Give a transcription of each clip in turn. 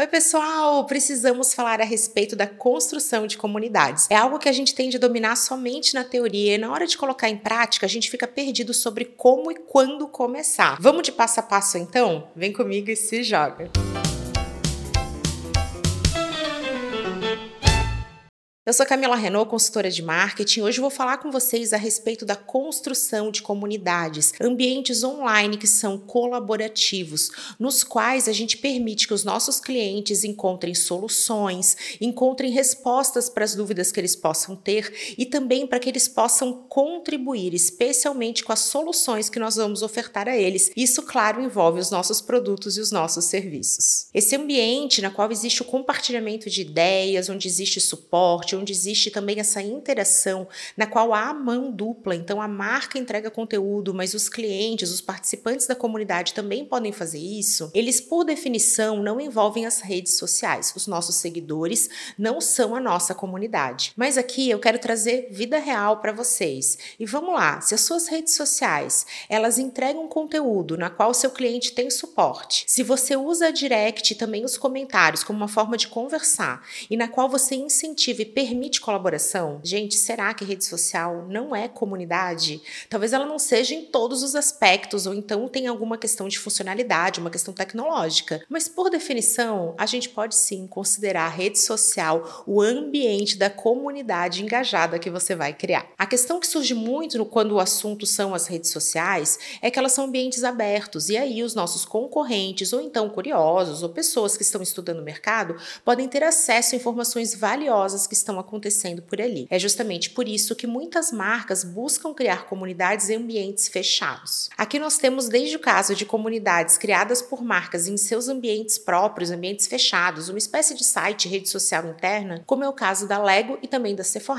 Oi, pessoal! Precisamos falar a respeito da construção de comunidades. É algo que a gente tende a dominar somente na teoria e na hora de colocar em prática, a gente fica perdido sobre como e quando começar. Vamos de passo a passo então? Vem comigo e se joga! Eu sou Camila Renault, consultora de marketing. Hoje vou falar com vocês a respeito da construção de comunidades, ambientes online que são colaborativos, nos quais a gente permite que os nossos clientes encontrem soluções, encontrem respostas para as dúvidas que eles possam ter e também para que eles possam contribuir, especialmente com as soluções que nós vamos ofertar a eles. Isso, claro, envolve os nossos produtos e os nossos serviços. Esse ambiente na qual existe o compartilhamento de ideias, onde existe suporte, onde existe também essa interação, na qual há mão dupla. Então, a marca entrega conteúdo, mas os clientes, os participantes da comunidade também podem fazer isso. Eles, por definição, não envolvem as redes sociais. Os nossos seguidores não são a nossa comunidade. Mas aqui eu quero trazer vida real para vocês. E vamos lá, se as suas redes sociais, elas entregam conteúdo na qual seu cliente tem suporte, se você usa a direct e também os comentários como uma forma de conversar e na qual você incentiva e colaboração? Gente, será que rede social não é comunidade? Talvez ela não seja em todos os aspectos, ou então tem alguma questão de funcionalidade, uma questão tecnológica. Mas, por definição, a gente pode sim considerar a rede social o ambiente da comunidade engajada que você vai criar. A questão que surge muito quando o assunto são as redes sociais é que elas são ambientes abertos, e aí os nossos concorrentes, ou então curiosos, ou pessoas que estão estudando o mercado, podem ter acesso a informações valiosas que estão acontecendo por ali. É justamente por isso que muitas marcas buscam criar comunidades em ambientes fechados. Aqui nós temos desde o caso de comunidades criadas por marcas em seus ambientes próprios, ambientes fechados, uma espécie de site, rede social interna, como é o caso da Lego e também da Sephora,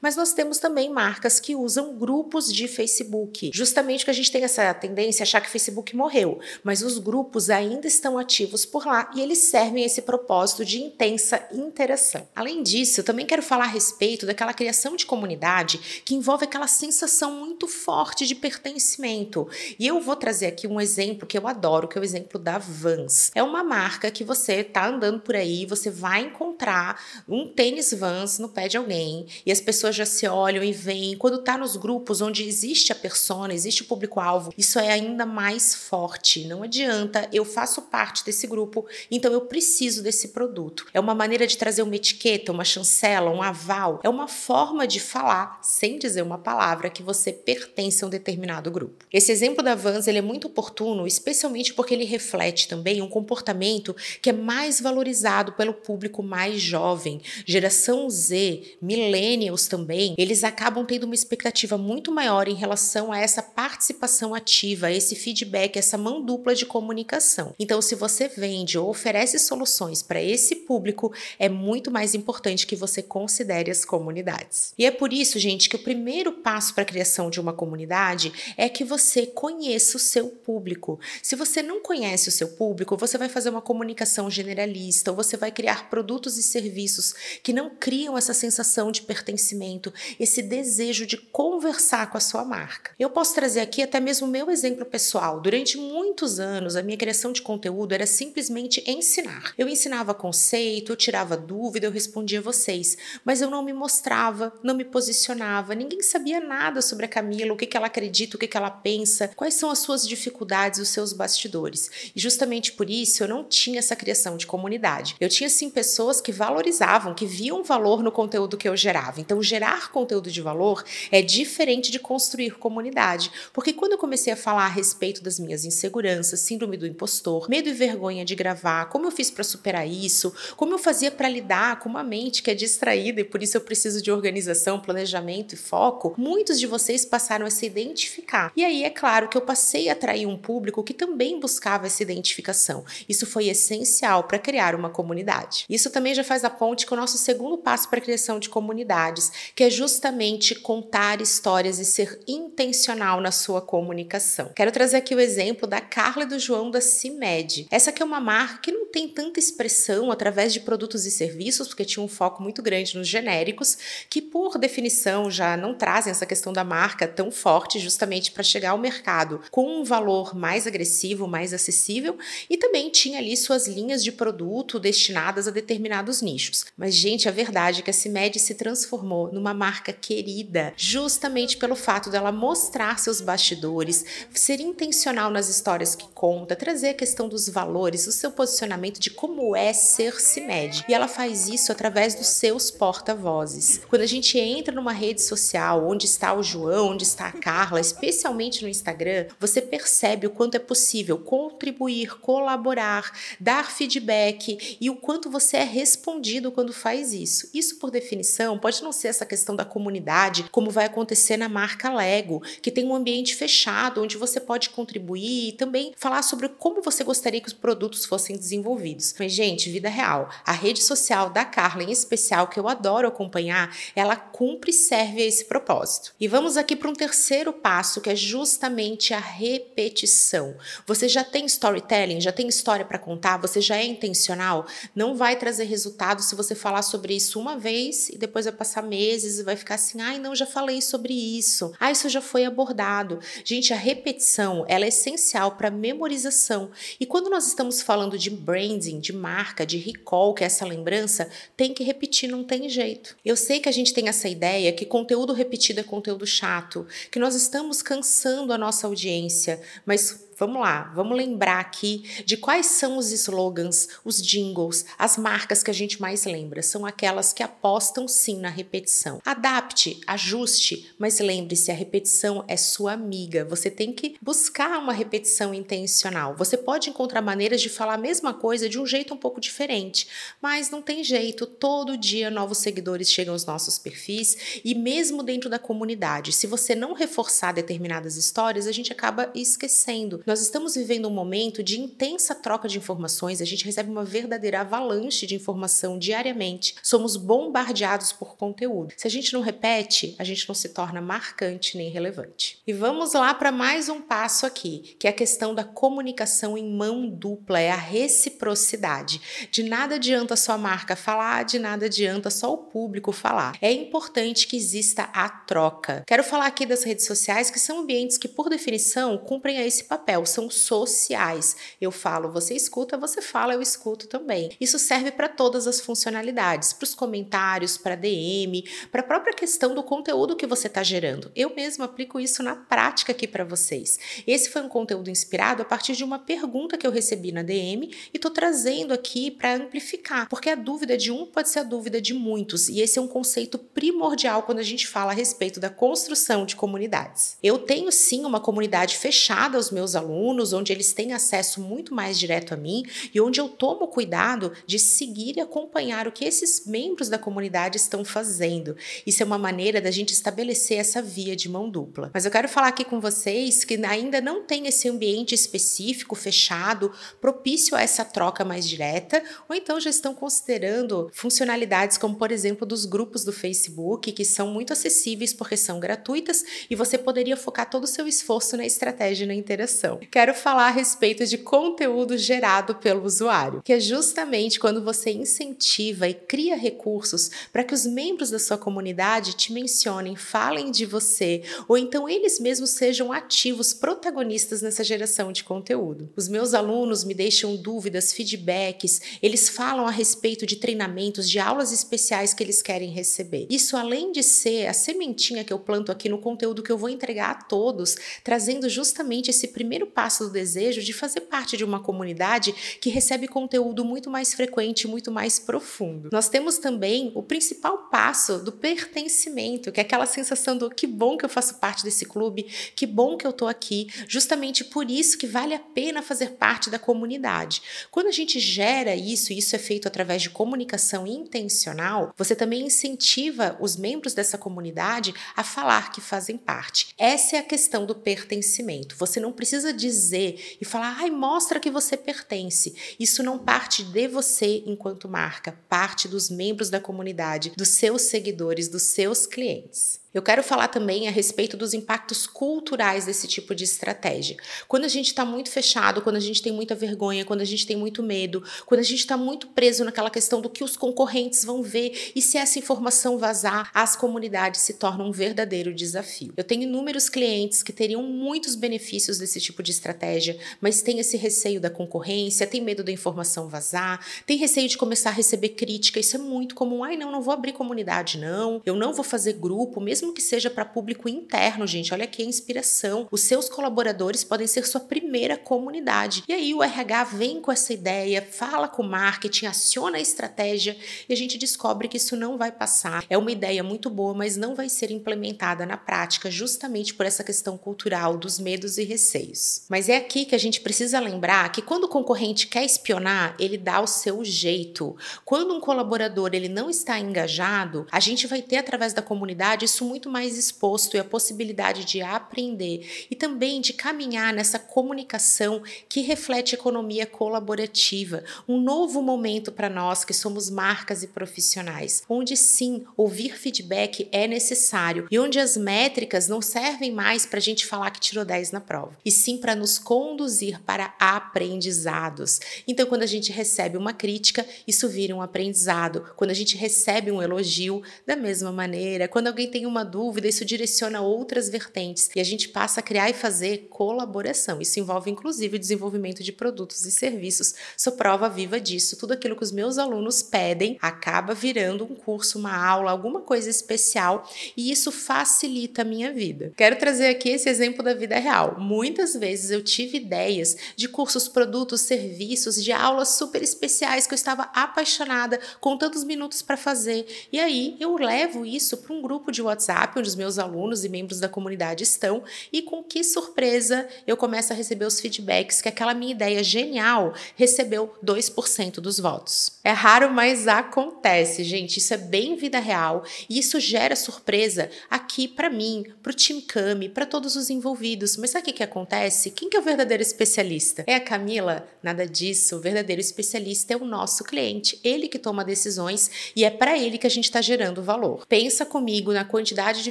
mas nós temos também marcas que usam grupos de Facebook. Justamente que a gente tem essa tendência a achar que Facebook morreu, mas os grupos ainda estão ativos por lá e eles servem esse propósito de intensa interação. Além disso, também quero falar a respeito daquela criação de comunidade que envolve aquela sensação muito forte de pertencimento. E eu vou trazer aqui um exemplo que eu adoro, que é o exemplo da Vans. É uma marca que você tá andando por aí, você vai encontrar um tênis Vans no pé de alguém e as pessoas já se olham e veem. Quando tá nos grupos onde existe a persona, existe o público-alvo, isso é ainda mais forte. Não adianta, eu faço parte desse grupo, então eu preciso desse produto. É uma maneira de trazer uma etiqueta, uma chancela, um aval, é uma forma de falar, sem dizer uma palavra, que você pertence a um determinado grupo. Esse exemplo da Vans ele é muito oportuno, especialmente porque ele reflete também um comportamento que é mais valorizado pelo público mais jovem. Geração Z, millennials também, eles acabam tendo uma expectativa muito maior em relação a essa participação ativa, esse feedback, essa mão dupla de comunicação. Então, se você vende ou oferece soluções para esse público, é muito mais importante que você considere as comunidades. E é por isso, gente, que o primeiro passo para a criação de uma comunidade é que você conheça o seu público. Se você não conhece o seu público, você vai fazer uma comunicação generalista, ou você vai criar produtos e serviços que não criam essa sensação de pertencimento, esse desejo de conversar com a sua marca. Eu posso trazer aqui até mesmo o meu exemplo pessoal. Durante muitos anos, a minha criação de conteúdo era simplesmente ensinar. Eu ensinava conceito, eu tirava dúvida, eu respondia vocês mas eu não me mostrava, não me posicionava, ninguém sabia nada sobre a Camila, o que, que ela acredita, o que, que ela pensa, quais são as suas dificuldades, os seus bastidores. E justamente por isso eu não tinha essa criação de comunidade. Eu tinha sim pessoas que valorizavam, que viam valor no conteúdo que eu gerava. Então, gerar conteúdo de valor é diferente de construir comunidade, porque quando eu comecei a falar a respeito das minhas inseguranças, síndrome do impostor, medo e vergonha de gravar, como eu fiz para superar isso, como eu fazia para lidar com uma mente que é distraída e por isso eu preciso de organização, planejamento e foco, muitos de vocês passaram a se identificar. E aí é claro que eu passei a atrair um público que também buscava essa identificação. Isso foi essencial para criar uma comunidade. Isso também já faz a ponte com o nosso segundo passo para a criação de comunidades, que é justamente contar histórias e ser intencional na sua comunicação. Quero trazer aqui o exemplo da Carla e do João da CIMED. Essa aqui é uma marca que não tem tanta expressão através de produtos e serviços, porque tinha um foco muito grande nos genéricos, que por definição já não trazem essa questão da marca tão forte, justamente para chegar ao mercado com um valor mais agressivo, mais acessível, e também tinha ali suas linhas de produto destinadas a determinados nichos. Mas, gente, a verdade é que a CIMED se transformou numa marca querida, justamente pelo fato dela mostrar seus bastidores, ser intencional nas histórias que conta, trazer a questão dos valores, o seu posicionamento de como é ser CIMED. E ela faz isso através dos seus porta-vozes. Quando a gente entra numa rede social, onde está o João, onde está a Carla, especialmente no Instagram, você percebe o quanto é possível contribuir, colaborar, dar feedback e o quanto você é respondido quando faz isso. Isso, por definição, pode não ser essa questão da comunidade, como vai acontecer na marca Lego, que tem um ambiente fechado onde você pode contribuir e também falar sobre como você gostaria que os produtos fossem desenvolvidos. Mas, gente, vida real. A rede social da Carla, em especial, que eu adoro acompanhar, ela cumpre e serve a esse propósito. E vamos aqui para um terceiro passo, que é justamente a repetição. Você já tem storytelling, já tem história para contar, você já é intencional? Não vai trazer resultado se você falar sobre isso uma vez e depois vai passar meses e vai ficar assim: ai, não, já falei sobre isso, ah, isso já foi abordado. Gente, a repetição ela é essencial para memorização. E quando nós estamos falando de branding, de marca, de recall, que é essa lembrança, tem que repetir, não tem jeito. Eu sei que a gente tem essa ideia que conteúdo repetido é conteúdo chato, que nós estamos cansando a nossa audiência, mas Vamos lá, vamos lembrar aqui de quais são os slogans, os jingles, as marcas que a gente mais lembra. São aquelas que apostam sim na repetição. Adapte, ajuste, mas lembre-se, a repetição é sua amiga. Você tem que buscar uma repetição intencional. Você pode encontrar maneiras de falar a mesma coisa de um jeito um pouco diferente, mas não tem jeito. Todo dia novos seguidores chegam aos nossos perfis e mesmo dentro da comunidade, se você não reforçar determinadas histórias, a gente acaba esquecendo. Nós estamos vivendo um momento de intensa troca de informações, a gente recebe uma verdadeira avalanche de informação diariamente. Somos bombardeados por conteúdo. Se a gente não repete, a gente não se torna marcante nem relevante. E vamos lá para mais um passo aqui, que é a questão da comunicação em mão dupla, é a reciprocidade. De nada adianta sua marca falar, de nada adianta só o público falar. É importante que exista a troca. Quero falar aqui das redes sociais, que são ambientes que, por definição, cumprem esse papel são sociais. Eu falo, você escuta, você fala, eu escuto também. Isso serve para todas as funcionalidades, para os comentários, para DM, para a própria questão do conteúdo que você está gerando. Eu mesmo aplico isso na prática aqui para vocês. Esse foi um conteúdo inspirado a partir de uma pergunta que eu recebi na DM e estou trazendo aqui para amplificar, porque a dúvida de um pode ser a dúvida de muitos, e esse é um conceito primordial quando a gente fala a respeito da construção de comunidades. Eu tenho sim uma comunidade fechada aos meus alunos alunos, onde eles têm acesso muito mais direto a mim e onde eu tomo cuidado de seguir e acompanhar o que esses membros da comunidade estão fazendo. Isso é uma maneira da gente estabelecer essa via de mão dupla. Mas eu quero falar aqui com vocês que ainda não tem esse ambiente específico, fechado, propício a essa troca mais direta, ou então já estão considerando funcionalidades como, por exemplo, dos grupos do Facebook, que são muito acessíveis porque são gratuitas e você poderia focar todo o seu esforço na estratégia e na interação quero falar a respeito de conteúdo gerado pelo usuário, que é justamente quando você incentiva e cria recursos para que os membros da sua comunidade te mencionem, falem de você, ou então eles mesmos sejam ativos, protagonistas nessa geração de conteúdo. Os meus alunos me deixam dúvidas, feedbacks, eles falam a respeito de treinamentos, de aulas especiais que eles querem receber. Isso, além de ser a sementinha que eu planto aqui no conteúdo que eu vou entregar a todos, trazendo justamente esse primeiro passo do desejo de fazer parte de uma comunidade que recebe conteúdo muito mais frequente, muito mais profundo. Nós temos também o principal passo do pertencimento, que é aquela sensação do que bom que eu faço parte desse clube, que bom que eu tô aqui, justamente por isso que vale a pena fazer parte da comunidade. Quando a gente gera isso, e isso é feito através de comunicação intencional, você também incentiva os membros dessa comunidade a falar que fazem parte. Essa é a questão do pertencimento. Você não precisa dizer e falar, ai, mostra que você pertence. Isso não parte de você enquanto marca, parte dos membros da comunidade, dos seus seguidores, dos seus clientes. Eu quero falar também a respeito dos impactos culturais desse tipo de estratégia. Quando a gente está muito fechado, quando a gente tem muita vergonha, quando a gente tem muito medo, quando a gente está muito preso naquela questão do que os concorrentes vão ver e se essa informação vazar, as comunidades se tornam um verdadeiro desafio. Eu tenho inúmeros clientes que teriam muitos benefícios desse tipo de estratégia, mas tem esse receio da concorrência, tem medo da informação vazar, tem receio de começar a receber crítica. Isso é muito comum. Ai, não, não vou abrir comunidade, não. Eu não vou fazer grupo, mesmo que seja para público interno, gente. Olha aqui a inspiração. Os seus colaboradores podem ser sua primeira comunidade. E aí o RH vem com essa ideia, fala com o marketing, aciona a estratégia e a gente descobre que isso não vai passar. É uma ideia muito boa, mas não vai ser implementada na prática, justamente por essa questão cultural dos medos e receios. Mas é aqui que a gente precisa lembrar que quando o concorrente quer espionar, ele dá o seu jeito. Quando um colaborador ele não está engajado, a gente vai ter através da comunidade isso muito mais exposto e a possibilidade de aprender e também de caminhar nessa comunicação que reflete economia colaborativa, um novo momento para nós que somos marcas e profissionais, onde sim, ouvir feedback é necessário e onde as métricas não servem mais para a gente falar que tirou 10 na prova, e sim para nos conduzir para aprendizados. Então, quando a gente recebe uma crítica, isso vira um aprendizado. Quando a gente recebe um elogio, da mesma maneira. Quando alguém tem uma dúvida, isso direciona outras vertentes e a gente passa a criar e fazer colaboração. Isso envolve inclusive o desenvolvimento de produtos e serviços. Sou prova viva disso. Tudo aquilo que os meus alunos pedem acaba virando um curso, uma aula, alguma coisa especial e isso facilita a minha vida. Quero trazer aqui esse exemplo da vida real. Muitas vezes eu tive ideias de cursos, produtos, serviços, de aulas super especiais que eu estava apaixonada, com tantos minutos para fazer. E aí eu levo isso para um grupo de WhatsApp onde os meus alunos e membros da comunidade estão e com que surpresa eu começo a receber os feedbacks que aquela minha ideia genial recebeu 2% dos votos. É raro, mas acontece, gente. Isso é bem vida real e isso gera surpresa aqui para mim, para o time Cami, para todos os envolvidos. Mas sabe o que, que acontece? Quem que é o verdadeiro especialista? É a Camila? Nada disso. O verdadeiro especialista é o nosso cliente. Ele que toma decisões e é para ele que a gente está gerando valor. Pensa comigo na quantidade de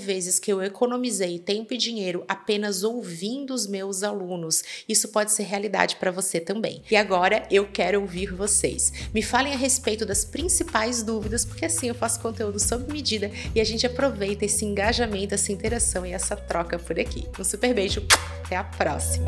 vezes que eu economizei tempo e dinheiro apenas ouvindo os meus alunos. Isso pode ser realidade para você também. E agora eu quero ouvir vocês. Me falem a respeito das principais dúvidas, porque assim eu faço conteúdo sob medida e a gente aproveita esse engajamento, essa interação e essa troca por aqui. Um super beijo, até a próxima!